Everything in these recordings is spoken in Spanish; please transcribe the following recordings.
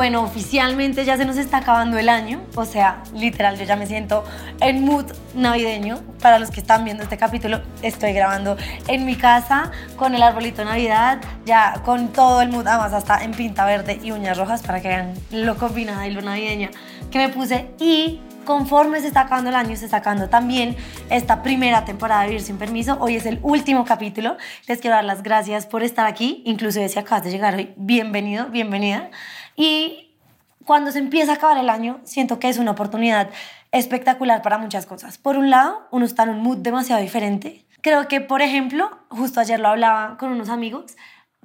Bueno, oficialmente ya se nos está acabando el año, o sea, literal, yo ya me siento en mood navideño. Para los que están viendo este capítulo, estoy grabando en mi casa con el arbolito Navidad, ya con todo el mood, además hasta en pinta verde y uñas rojas para que vean lo combinada y lo navideña que me puse. Y conforme se está acabando el año, se está acabando también esta primera temporada de Vivir sin Permiso. Hoy es el último capítulo. Les quiero dar las gracias por estar aquí, inclusive si acabas de llegar hoy, bienvenido, bienvenida. Y cuando se empieza a acabar el año, siento que es una oportunidad espectacular para muchas cosas. Por un lado, uno está en un mood demasiado diferente. Creo que, por ejemplo, justo ayer lo hablaba con unos amigos,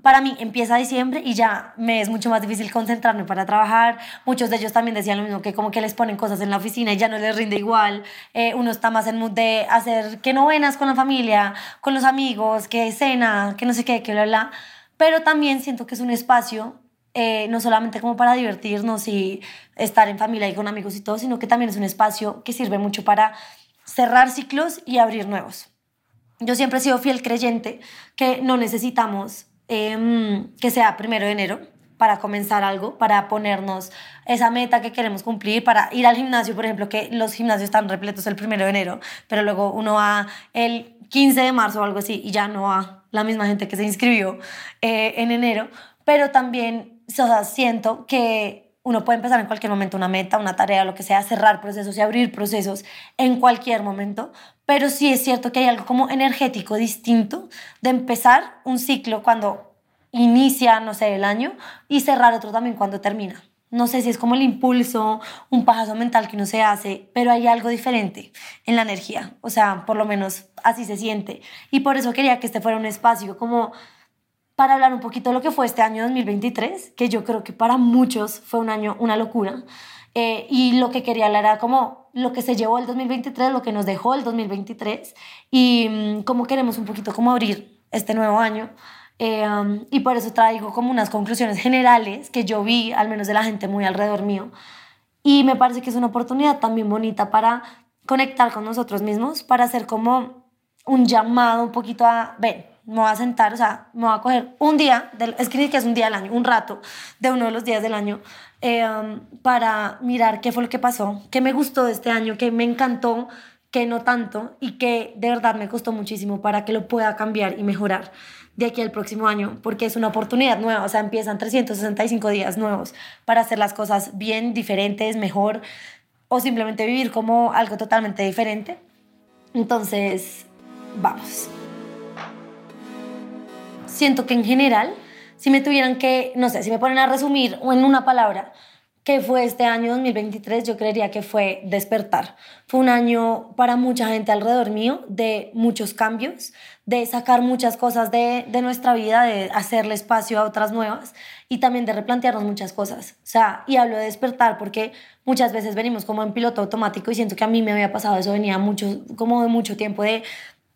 para mí empieza diciembre y ya me es mucho más difícil concentrarme para trabajar. Muchos de ellos también decían lo mismo, que como que les ponen cosas en la oficina y ya no les rinde igual. Eh, uno está más en mood de hacer que novenas con la familia, con los amigos, que cena, que no sé qué, que bla, bla. Pero también siento que es un espacio eh, no solamente como para divertirnos y estar en familia y con amigos y todo, sino que también es un espacio que sirve mucho para cerrar ciclos y abrir nuevos. Yo siempre he sido fiel creyente que no necesitamos em, que sea primero de enero para comenzar algo, para ponernos esa meta que queremos cumplir, para ir al gimnasio, por ejemplo, que los gimnasios están repletos el primero de enero, pero luego uno va el 15 de marzo o algo así y ya no va la misma gente que se inscribió eh, en enero, pero también o sea, siento que uno puede empezar en cualquier momento una meta, una tarea, lo que sea, cerrar procesos y abrir procesos en cualquier momento, pero sí es cierto que hay algo como energético distinto de empezar un ciclo cuando inicia, no sé, el año y cerrar otro también cuando termina. No sé si es como el impulso, un paso mental que uno se hace, pero hay algo diferente en la energía. O sea, por lo menos así se siente. Y por eso quería que este fuera un espacio como para hablar un poquito de lo que fue este año 2023, que yo creo que para muchos fue un año, una locura. Eh, y lo que quería hablar era como lo que se llevó el 2023, lo que nos dejó el 2023 y mm, cómo queremos un poquito como abrir este nuevo año. Eh, um, y por eso traigo como unas conclusiones generales que yo vi, al menos de la gente muy alrededor mío. Y me parece que es una oportunidad también bonita para conectar con nosotros mismos, para hacer como un llamado un poquito a, ven, me voy a sentar, o sea, me voy a coger un día, del, es que es un día del año, un rato de uno de los días del año, eh, um, para mirar qué fue lo que pasó, qué me gustó de este año, qué me encantó, qué no tanto y que de verdad me costó muchísimo para que lo pueda cambiar y mejorar de aquí al próximo año, porque es una oportunidad nueva, o sea, empiezan 365 días nuevos para hacer las cosas bien, diferentes, mejor, o simplemente vivir como algo totalmente diferente. Entonces, vamos siento que en general, si me tuvieran que, no sé, si me ponen a resumir o en una palabra, ¿qué fue este año 2023? Yo creería que fue despertar. Fue un año para mucha gente alrededor mío de muchos cambios, de sacar muchas cosas de, de nuestra vida, de hacerle espacio a otras nuevas y también de replantearnos muchas cosas. O sea, y hablo de despertar porque muchas veces venimos como en piloto automático y siento que a mí me había pasado eso, venía mucho, como de mucho tiempo de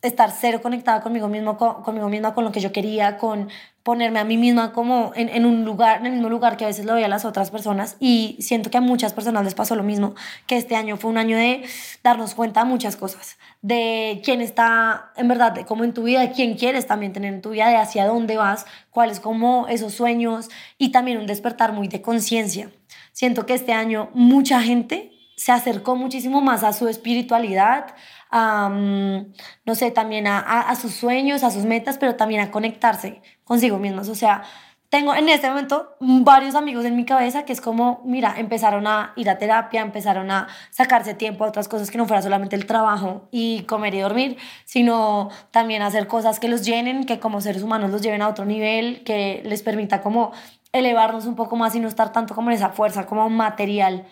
estar cero conectada conmigo mismo, con, conmigo misma, con lo que yo quería, con ponerme a mí misma como en, en, un lugar, en el mismo lugar que a veces lo veía a las otras personas y siento que a muchas personas les pasó lo mismo, que este año fue un año de darnos cuenta de muchas cosas, de quién está en verdad, de cómo en tu vida, de quién quieres también tener en tu vida, de hacia dónde vas, cuáles como esos sueños y también un despertar muy de conciencia. Siento que este año mucha gente se acercó muchísimo más a su espiritualidad, no sé, también a, a, sus sueños, a sus metas, pero también a conectarse consigo mismos. O sea, tengo en este momento varios amigos en mi cabeza que es como, mira, empezaron a ir a terapia, empezaron a sacarse tiempo a otras cosas que no fuera solamente el trabajo y comer y dormir, sino también hacer cosas que los llenen, que como seres humanos los lleven a otro nivel, que les permita como elevarnos un poco más y no estar tanto como en esa fuerza como material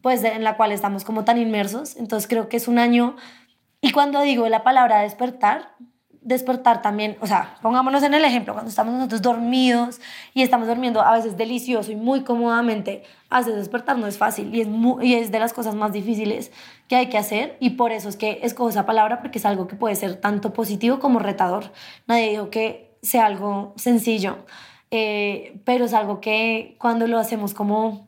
pues en la cual estamos como tan inmersos. Entonces creo que es un año, y cuando digo la palabra despertar, despertar también, o sea, pongámonos en el ejemplo, cuando estamos nosotros dormidos y estamos durmiendo a veces delicioso y muy cómodamente, veces despertar no es fácil y es, y es de las cosas más difíciles que hay que hacer y por eso es que escojo esa palabra porque es algo que puede ser tanto positivo como retador. Nadie dijo que sea algo sencillo, eh, pero es algo que cuando lo hacemos como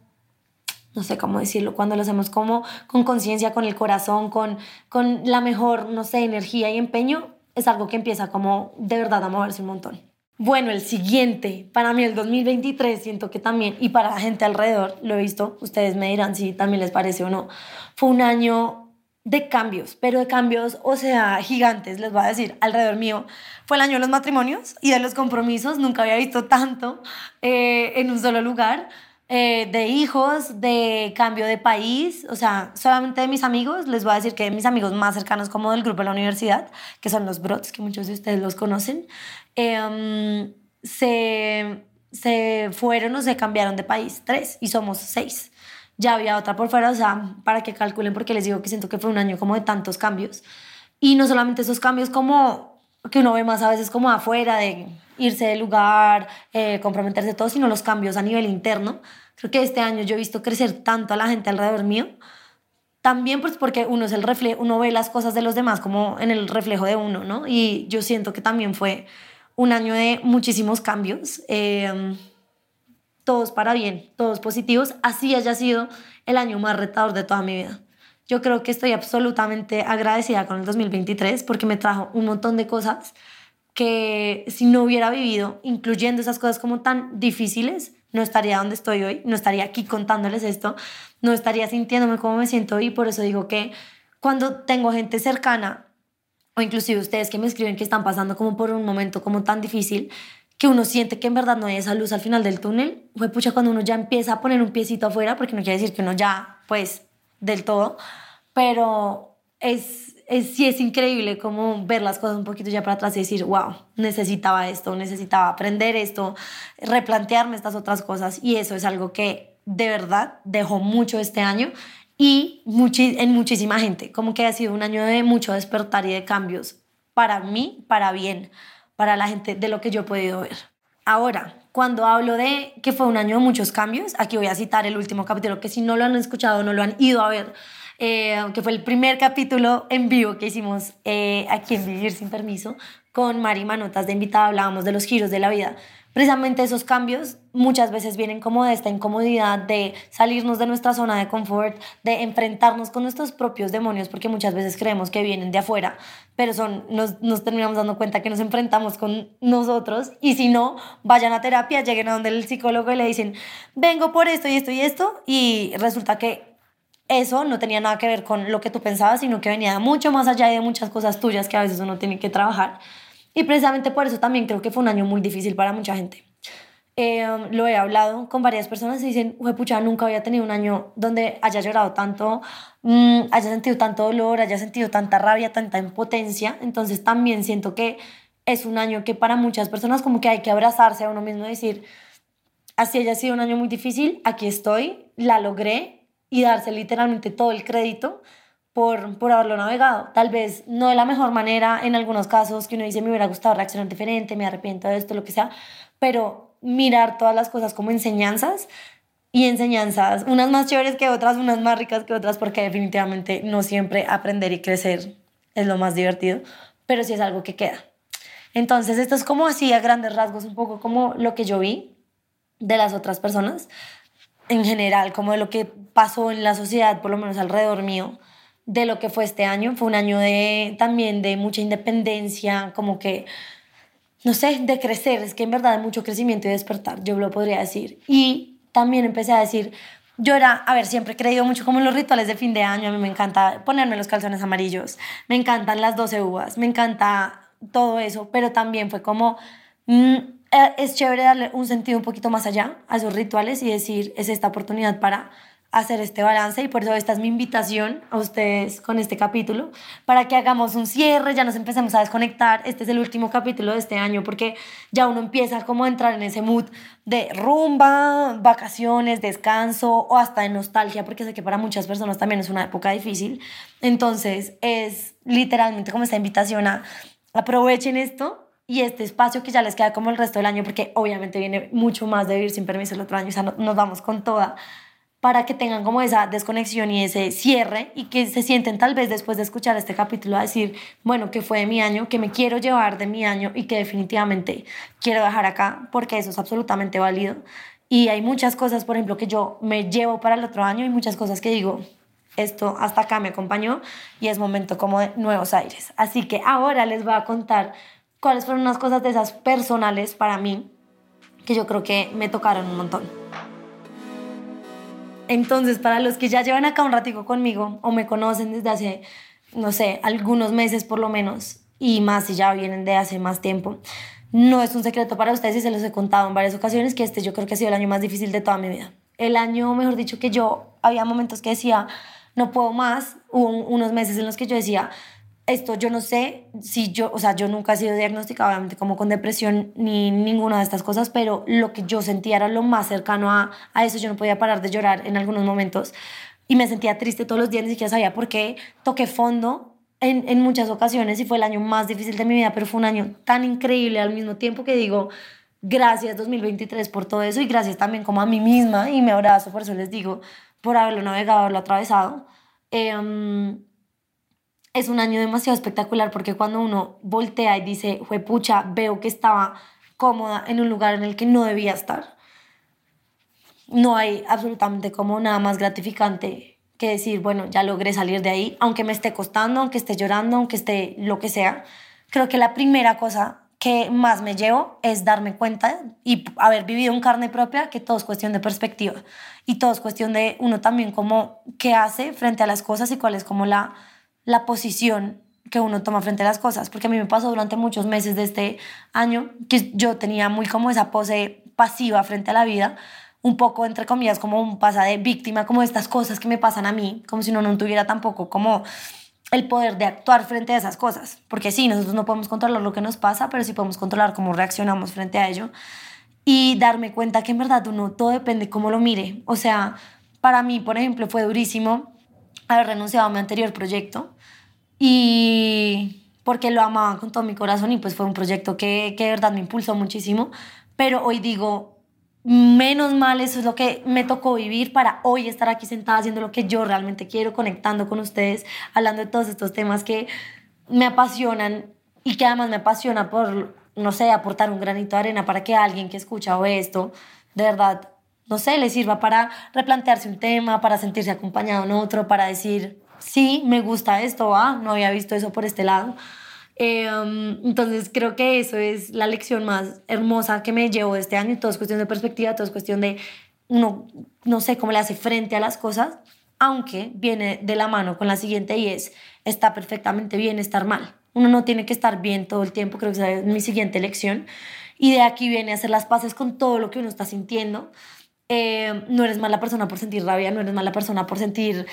no sé cómo decirlo, cuando lo hacemos como con conciencia, con el corazón, con, con la mejor, no sé, energía y empeño, es algo que empieza como de verdad a moverse un montón. Bueno, el siguiente, para mí el 2023, siento que también, y para la gente alrededor, lo he visto, ustedes me dirán si también les parece o no, fue un año de cambios, pero de cambios, o sea, gigantes, les voy a decir, alrededor mío. Fue el año de los matrimonios y de los compromisos, nunca había visto tanto eh, en un solo lugar. Eh, de hijos, de cambio de país, o sea, solamente de mis amigos, les voy a decir que de mis amigos más cercanos como del grupo de la universidad, que son los Brots, que muchos de ustedes los conocen, em, se, se fueron o se cambiaron de país, tres, y somos seis. Ya había otra por fuera, o sea, para que calculen, porque les digo que siento que fue un año como de tantos cambios. Y no solamente esos cambios como que uno ve más a veces como afuera, de irse del lugar, eh, comprometerse todo, sino los cambios a nivel interno. Creo que este año yo he visto crecer tanto a la gente alrededor mío. También pues porque uno es el reflejo, uno ve las cosas de los demás como en el reflejo de uno, ¿no? Y yo siento que también fue un año de muchísimos cambios, eh, todos para bien, todos positivos, así haya sido el año más retador de toda mi vida. Yo creo que estoy absolutamente agradecida con el 2023 porque me trajo un montón de cosas que si no hubiera vivido, incluyendo esas cosas como tan difíciles, no estaría donde estoy hoy, no estaría aquí contándoles esto, no estaría sintiéndome como me siento hoy. Por eso digo que cuando tengo gente cercana, o inclusive ustedes que me escriben que están pasando como por un momento como tan difícil, que uno siente que en verdad no hay esa luz al final del túnel, fue pucha cuando uno ya empieza a poner un piecito afuera, porque no quiere decir que uno ya, pues, del todo, pero es, es, sí es increíble como ver las cosas un poquito ya para atrás y decir, wow, necesitaba esto, necesitaba aprender esto, replantearme estas otras cosas y eso es algo que de verdad dejó mucho este año y en muchísima gente, como que ha sido un año de mucho despertar y de cambios para mí, para bien, para la gente de lo que yo he podido ver. Ahora, cuando hablo de que fue un año de muchos cambios, aquí voy a citar el último capítulo, que si no lo han escuchado, no lo han ido a ver, eh, que fue el primer capítulo en vivo que hicimos eh, aquí en Vivir sin Permiso, con Mari Manotas de invitada, hablábamos de los giros de la vida. Precisamente esos cambios muchas veces vienen como de esta incomodidad de salirnos de nuestra zona de confort, de enfrentarnos con nuestros propios demonios, porque muchas veces creemos que vienen de afuera, pero son, nos, nos terminamos dando cuenta que nos enfrentamos con nosotros y si no, vayan a terapia, lleguen a donde el psicólogo y le dicen, vengo por esto y esto y esto, y resulta que eso no tenía nada que ver con lo que tú pensabas, sino que venía mucho más allá de muchas cosas tuyas que a veces uno tiene que trabajar. Y precisamente por eso también creo que fue un año muy difícil para mucha gente. Eh, lo he hablado con varias personas y dicen, pucha, nunca había tenido un año donde haya llorado tanto, mm, haya sentido tanto dolor, haya sentido tanta rabia, tanta impotencia. Entonces también siento que es un año que para muchas personas como que hay que abrazarse a uno mismo y decir, así haya sido un año muy difícil, aquí estoy, la logré y darse literalmente todo el crédito por, por haberlo navegado. Tal vez no de la mejor manera, en algunos casos que uno dice me hubiera gustado reaccionar diferente, me arrepiento de esto, lo que sea, pero mirar todas las cosas como enseñanzas y enseñanzas, unas más chéveres que otras, unas más ricas que otras, porque definitivamente no siempre aprender y crecer es lo más divertido, pero sí es algo que queda. Entonces, esto es como así a grandes rasgos, un poco como lo que yo vi de las otras personas en general, como de lo que pasó en la sociedad, por lo menos alrededor mío de lo que fue este año. Fue un año de, también de mucha independencia, como que, no sé, de crecer. Es que en verdad de mucho crecimiento y despertar, yo lo podría decir. Y también empecé a decir, yo era, a ver, siempre he creído mucho como en los rituales de fin de año. A mí me encanta ponerme los calzones amarillos, me encantan las 12 uvas, me encanta todo eso, pero también fue como... Mm, es chévere darle un sentido un poquito más allá a esos rituales y decir, es esta oportunidad para hacer este balance y por eso esta es mi invitación a ustedes con este capítulo para que hagamos un cierre, ya nos empecemos a desconectar. Este es el último capítulo de este año porque ya uno empieza como a entrar en ese mood de rumba, vacaciones, descanso o hasta de nostalgia porque sé que para muchas personas también es una época difícil. Entonces es literalmente como esta invitación a aprovechen esto y este espacio que ya les queda como el resto del año, porque obviamente viene mucho más de vivir sin permiso el otro año, o sea, nos vamos con toda para que tengan como esa desconexión y ese cierre y que se sienten tal vez después de escuchar este capítulo a decir, bueno, que fue de mi año, que me quiero llevar de mi año y que definitivamente quiero dejar acá porque eso es absolutamente válido. Y hay muchas cosas, por ejemplo, que yo me llevo para el otro año y muchas cosas que digo, esto hasta acá me acompañó y es momento como de nuevos aires. Así que ahora les voy a contar cuáles fueron unas cosas de esas personales para mí que yo creo que me tocaron un montón. Entonces, para los que ya llevan acá un ratico conmigo o me conocen desde hace, no sé, algunos meses por lo menos, y más si ya vienen de hace más tiempo, no es un secreto para ustedes y se los he contado en varias ocasiones que este yo creo que ha sido el año más difícil de toda mi vida. El año, mejor dicho, que yo había momentos que decía, no puedo más, hubo unos meses en los que yo decía, esto yo no sé si yo, o sea, yo nunca he sido diagnosticada obviamente como con depresión ni ninguna de estas cosas, pero lo que yo sentía era lo más cercano a, a eso, yo no podía parar de llorar en algunos momentos y me sentía triste todos los días, ni siquiera sabía por qué, toqué fondo en, en muchas ocasiones y fue el año más difícil de mi vida, pero fue un año tan increíble al mismo tiempo que digo, gracias 2023 por todo eso y gracias también como a mí misma y me abrazo, por eso les digo, por haberlo navegado, haberlo atravesado. Eh, es un año demasiado espectacular porque cuando uno voltea y dice, pucha, veo que estaba cómoda en un lugar en el que no debía estar. No hay absolutamente como nada más gratificante que decir, bueno, ya logré salir de ahí, aunque me esté costando, aunque esté llorando, aunque esté lo que sea. Creo que la primera cosa que más me llevo es darme cuenta y haber vivido en carne propia que todo es cuestión de perspectiva y todo es cuestión de uno también como qué hace frente a las cosas y cuál es como la la posición que uno toma frente a las cosas, porque a mí me pasó durante muchos meses de este año que yo tenía muy como esa pose pasiva frente a la vida, un poco entre comillas como un pasa de víctima, como estas cosas que me pasan a mí, como si uno no tuviera tampoco como el poder de actuar frente a esas cosas, porque sí, nosotros no podemos controlar lo que nos pasa, pero sí podemos controlar cómo reaccionamos frente a ello y darme cuenta que en verdad uno todo depende cómo lo mire, o sea, para mí, por ejemplo, fue durísimo haber renunciado a mi anterior proyecto y porque lo amaba con todo mi corazón y pues fue un proyecto que, que de verdad me impulsó muchísimo, pero hoy digo, menos mal eso es lo que me tocó vivir para hoy estar aquí sentada haciendo lo que yo realmente quiero, conectando con ustedes, hablando de todos estos temas que me apasionan y que además me apasiona por, no sé, aportar un granito de arena para que alguien que escucha o esto, de verdad, no sé, le sirva para replantearse un tema, para sentirse acompañado en otro, para decir, sí, me gusta esto, ah, no había visto eso por este lado. Em, entonces creo que eso es la lección más hermosa que me llevo este año. Todo es cuestión de perspectiva, todo es cuestión de uno, no sé cómo le hace frente a las cosas, aunque viene de la mano con la siguiente y es, está perfectamente bien estar mal. Uno no tiene que estar bien todo el tiempo, creo que es mi siguiente lección. Y de aquí viene hacer las paces con todo lo que uno está sintiendo. Eh, no eres mala persona por sentir rabia, no eres mala persona por sentir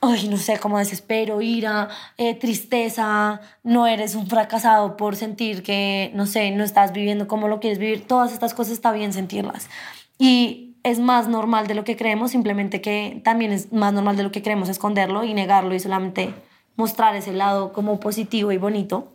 ay, no sé, como desespero, ira, eh, tristeza, no eres un fracasado por sentir que, no sé, no estás viviendo como lo quieres vivir, todas estas cosas está bien sentirlas. Y es más normal de lo que creemos, simplemente que también es más normal de lo que creemos esconderlo y negarlo y solamente mostrar ese lado como positivo y bonito.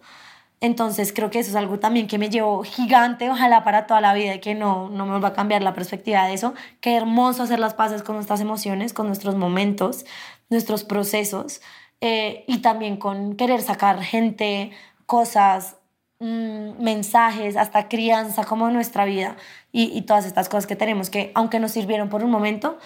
Entonces creo que eso es algo también que me llevó gigante, ojalá para toda la vida y que no, no me va a cambiar la perspectiva de eso. Qué hermoso hacer las paces con nuestras emociones, con nuestros momentos, nuestros procesos eh, y también con querer sacar gente, cosas, mm, mensajes, hasta crianza como nuestra vida y, y todas estas cosas que tenemos que, aunque nos sirvieron por un momento,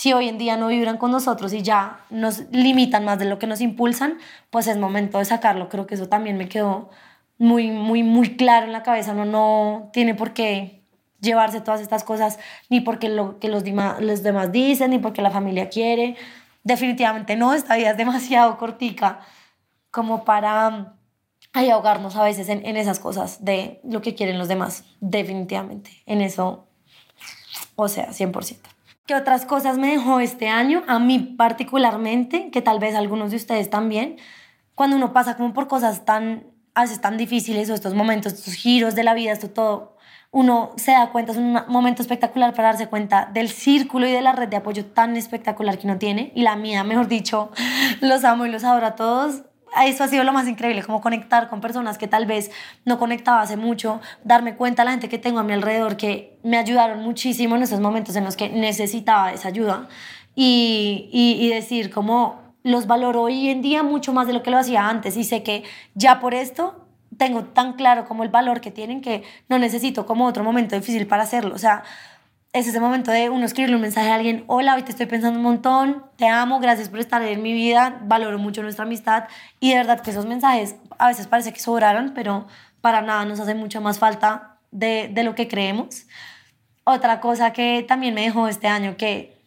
si hoy en día no vibran con nosotros y ya nos limitan más de lo que nos impulsan, pues es momento de sacarlo. Creo que eso también me quedó muy, muy, muy claro en la cabeza. No, no tiene por qué llevarse todas estas cosas, ni porque lo que los, los demás dicen, ni porque la familia quiere. Definitivamente no, esta vida es demasiado cortica como para ahí ahogarnos a veces en, en esas cosas de lo que quieren los demás. Definitivamente, en eso, o sea, 100%. ¿Qué otras cosas me dejó este año? A mí particularmente, que tal vez algunos de ustedes también, cuando uno pasa como por cosas tan, a veces tan difíciles o estos momentos, estos giros de la vida, esto todo, uno se da cuenta, es un momento espectacular para darse cuenta del círculo y de la red de apoyo tan espectacular que uno tiene. Y la mía, mejor dicho, los amo y los adoro a todos eso ha sido lo más increíble, como conectar con personas que tal vez no conectaba hace mucho, darme cuenta la gente que tengo a mi alrededor que me ayudaron muchísimo en esos momentos en los que necesitaba esa ayuda y, y, decir como los valoro hoy en día mucho más de lo que lo hacía antes y sé que ya por esto tengo tan claro como el valor que tienen que no necesito como otro momento difícil para hacerlo. O sea, es ese momento de uno escribirle un mensaje a alguien, hola, hoy te estoy pensando un montón, te amo, gracias por estar en mi vida, valoro mucho nuestra amistad y de verdad que esos mensajes a veces parece que sobraron, pero para nada nos hace mucho más falta de, de lo que creemos. Otra cosa que también me dejó este año, que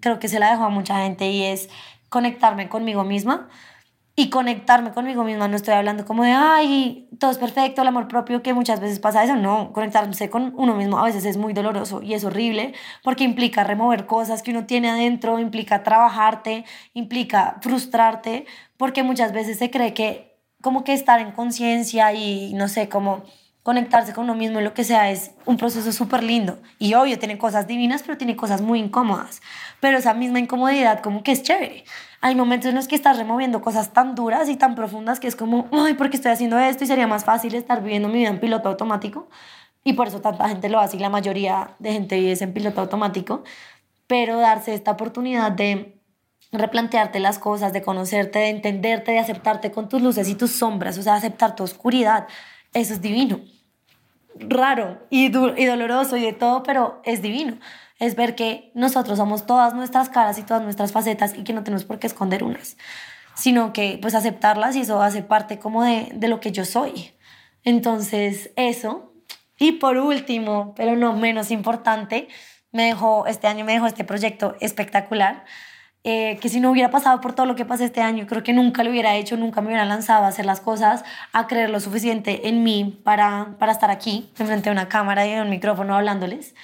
creo que se la dejó a mucha gente y es conectarme conmigo misma y conectarme conmigo misma. No estoy hablando como de, ay, todo es perfecto, el amor propio, que muchas veces pasa eso. No, conectarse con uno mismo a veces es muy doloroso y es horrible porque implica remover cosas que uno tiene adentro, implica trabajarte, implica frustrarte, porque muchas veces se cree que como que estar en conciencia y no sé, como conectarse con uno mismo, lo que sea, es un proceso súper lindo. Y obvio, tiene cosas divinas, pero tiene cosas muy incómodas. Pero esa misma incomodidad como que es chévere. Hay momentos en los que estás removiendo cosas tan duras y tan profundas que es como, ay, ¿por qué estoy haciendo esto? Y sería más fácil estar viviendo mi vida en piloto automático. Y por eso tanta gente lo hace y la mayoría de gente vive en piloto automático. Pero darse esta oportunidad de replantearte las cosas, de conocerte, de entenderte, de aceptarte con tus luces y tus sombras, o sea, aceptar tu oscuridad, eso es divino. Raro y, y doloroso y de todo, pero es divino. Es ver que nosotros somos todas nuestras caras y todas nuestras facetas y que no tenemos por qué esconder unas, sino que pues aceptarlas y eso hace parte como de, de lo que yo soy. Entonces, eso. Y por último, pero no menos importante, me dejó, este año me dejó este proyecto espectacular eh, que si no hubiera pasado por todo lo que pasé este año, creo que nunca lo hubiera hecho, nunca me hubiera lanzado a hacer las cosas, a creer lo suficiente en mí para, para estar aquí, frente a una cámara y un micrófono hablándoles.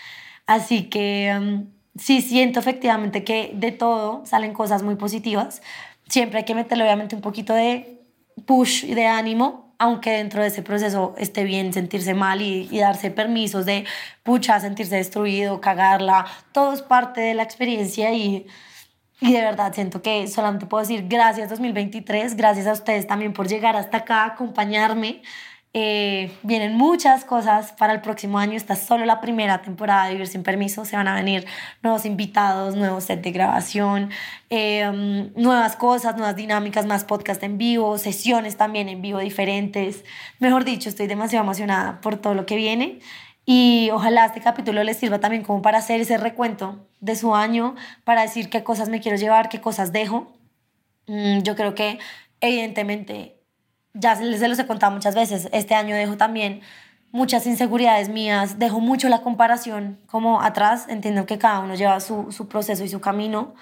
Así que um, sí siento efectivamente que de todo salen cosas muy positivas. Siempre hay que meterle obviamente un poquito de push y de ánimo, aunque dentro de ese proceso esté bien sentirse mal y, y, darse permisos de pucha, sentirse destruido, cagarla, todo es parte de la experiencia y y de verdad siento que solamente puedo decir gracias 2023, gracias a ustedes también por llegar hasta acá, acompañarme. Eh, vienen muchas cosas para el próximo año. Esta es solo la primera temporada de Vivir sin Permiso. Se van a venir nuevos invitados, nuevos set de grabación, eh, nuevas cosas, nuevas dinámicas, más podcast en vivo, sesiones también en vivo diferentes. Mejor dicho, estoy demasiado emocionada por todo lo que viene. Y ojalá este capítulo les sirva también como para hacer ese recuento de su año, para decir qué cosas me quiero llevar, qué cosas dejo. Mm, yo creo que evidentemente, ya se los he contado muchas veces, este año dejo también muchas inseguridades mías, dejo mucho la comparación como atrás, entiendo que cada uno lleva su, su proceso y su camino.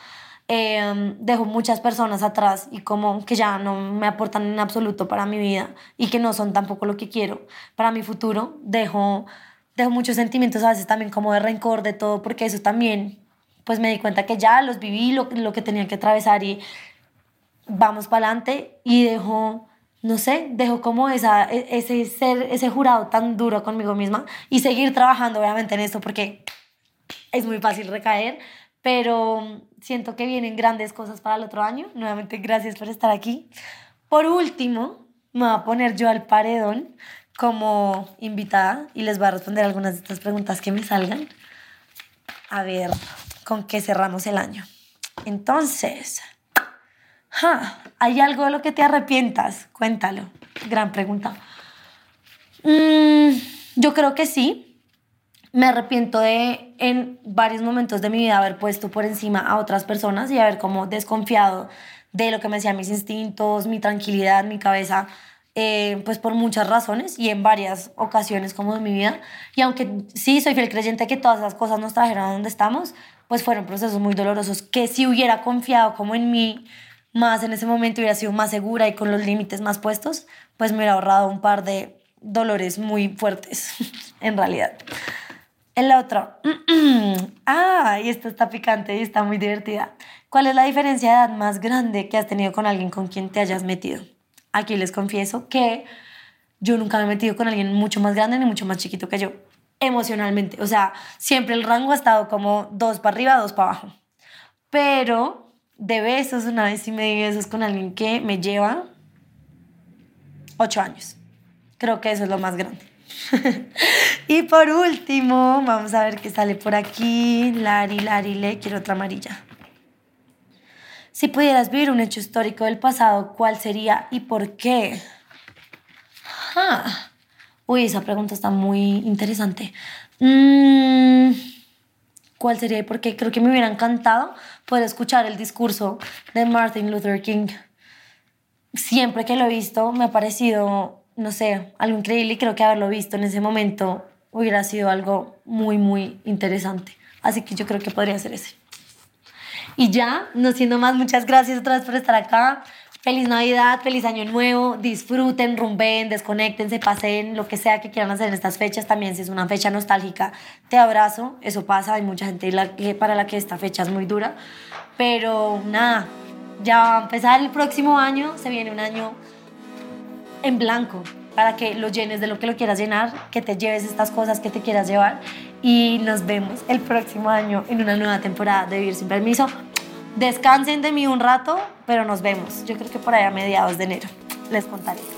Eh, dejo muchas personas atrás y como que ya no me aportan en absoluto para mi vida y que no son tampoco lo que quiero para mi futuro. Dejo dejo muchos sentimientos a veces también como de rencor, de todo, porque eso también, pues me di cuenta que ya los viví, lo, lo que tenía que atravesar y vamos para adelante y dejo, no sé, dejo como esa, e, ese ser, ese jurado tan duro conmigo misma y seguir trabajando obviamente en esto porque es muy fácil recaer, pero siento que vienen grandes cosas para el otro año. Nuevamente, gracias por estar aquí. Por último, me voy a poner yo al paredón como invitada y les voy a responder algunas de estas preguntas que me salgan. A ver, ¿con qué cerramos el año? Entonces, ¿hay algo de lo que te arrepientas? Cuéntalo. Gran pregunta. Mm, yo creo que sí. Me arrepiento de en varios momentos de mi vida haber puesto por encima a otras personas y haber como desconfiado de lo que me decían mis instintos, mi tranquilidad, mi cabeza eh, pues por muchas razones y en varias ocasiones como de mi vida. Y aunque sí soy fiel creyente que todas esas cosas nos trajeron a donde estamos, pues fueron procesos muy dolorosos que si hubiera confiado como en mí más en ese momento hubiera sido más segura y con los límites más puestos, pues me hubiera ahorrado un par de dolores muy fuertes, en realidad. El otro, ah, y esta está picante y está muy divertida. ¿Cuál es la diferencia de edad más grande que has tenido con alguien con quien te hayas metido? Aquí les confieso que yo nunca me he metido con alguien mucho más grande ni mucho más chiquito que yo, emocionalmente. O sea, siempre el rango ha estado como dos para arriba, dos para abajo. Pero de besos, una vez sí me di besos con alguien que me lleva ocho años. Creo que eso es lo más grande. y por último, vamos a ver qué sale por aquí. Lari, Lari, le quiero otra amarilla. Si pudieras vivir un hecho histórico del pasado, ¿cuál sería y por qué? Uy, esa pregunta está muy interesante. Mm, cuál sería y por qué. Creo que me hubiera encantado poder escuchar el discurso de Martin Luther King. Siempre que lo he visto me ha parecido, no sé, algo increíble y creo que haberlo visto en ese momento hubiera sido algo muy, muy interesante. Así que yo creo que podría ser ese. Y ya, no siendo más, muchas gracias otra vez por estar acá. Feliz Navidad, feliz Año Nuevo, disfruten, rumben, desconectense, pasen, lo que sea que quieran hacer en estas fechas. También si es una fecha nostálgica, te abrazo, eso pasa, hay mucha gente para la que esta fecha es muy dura. Pero nada, ya va a empezar el próximo año, se viene un año en blanco para que lo llenes de lo que lo quieras llenar, que te lleves estas cosas que te quieras llevar y nos vemos el próximo año en una nueva temporada de Vivir sin Permiso. Descansen de mí un rato, pero nos vemos. Yo creo que por ahí a mediados de enero les contaré.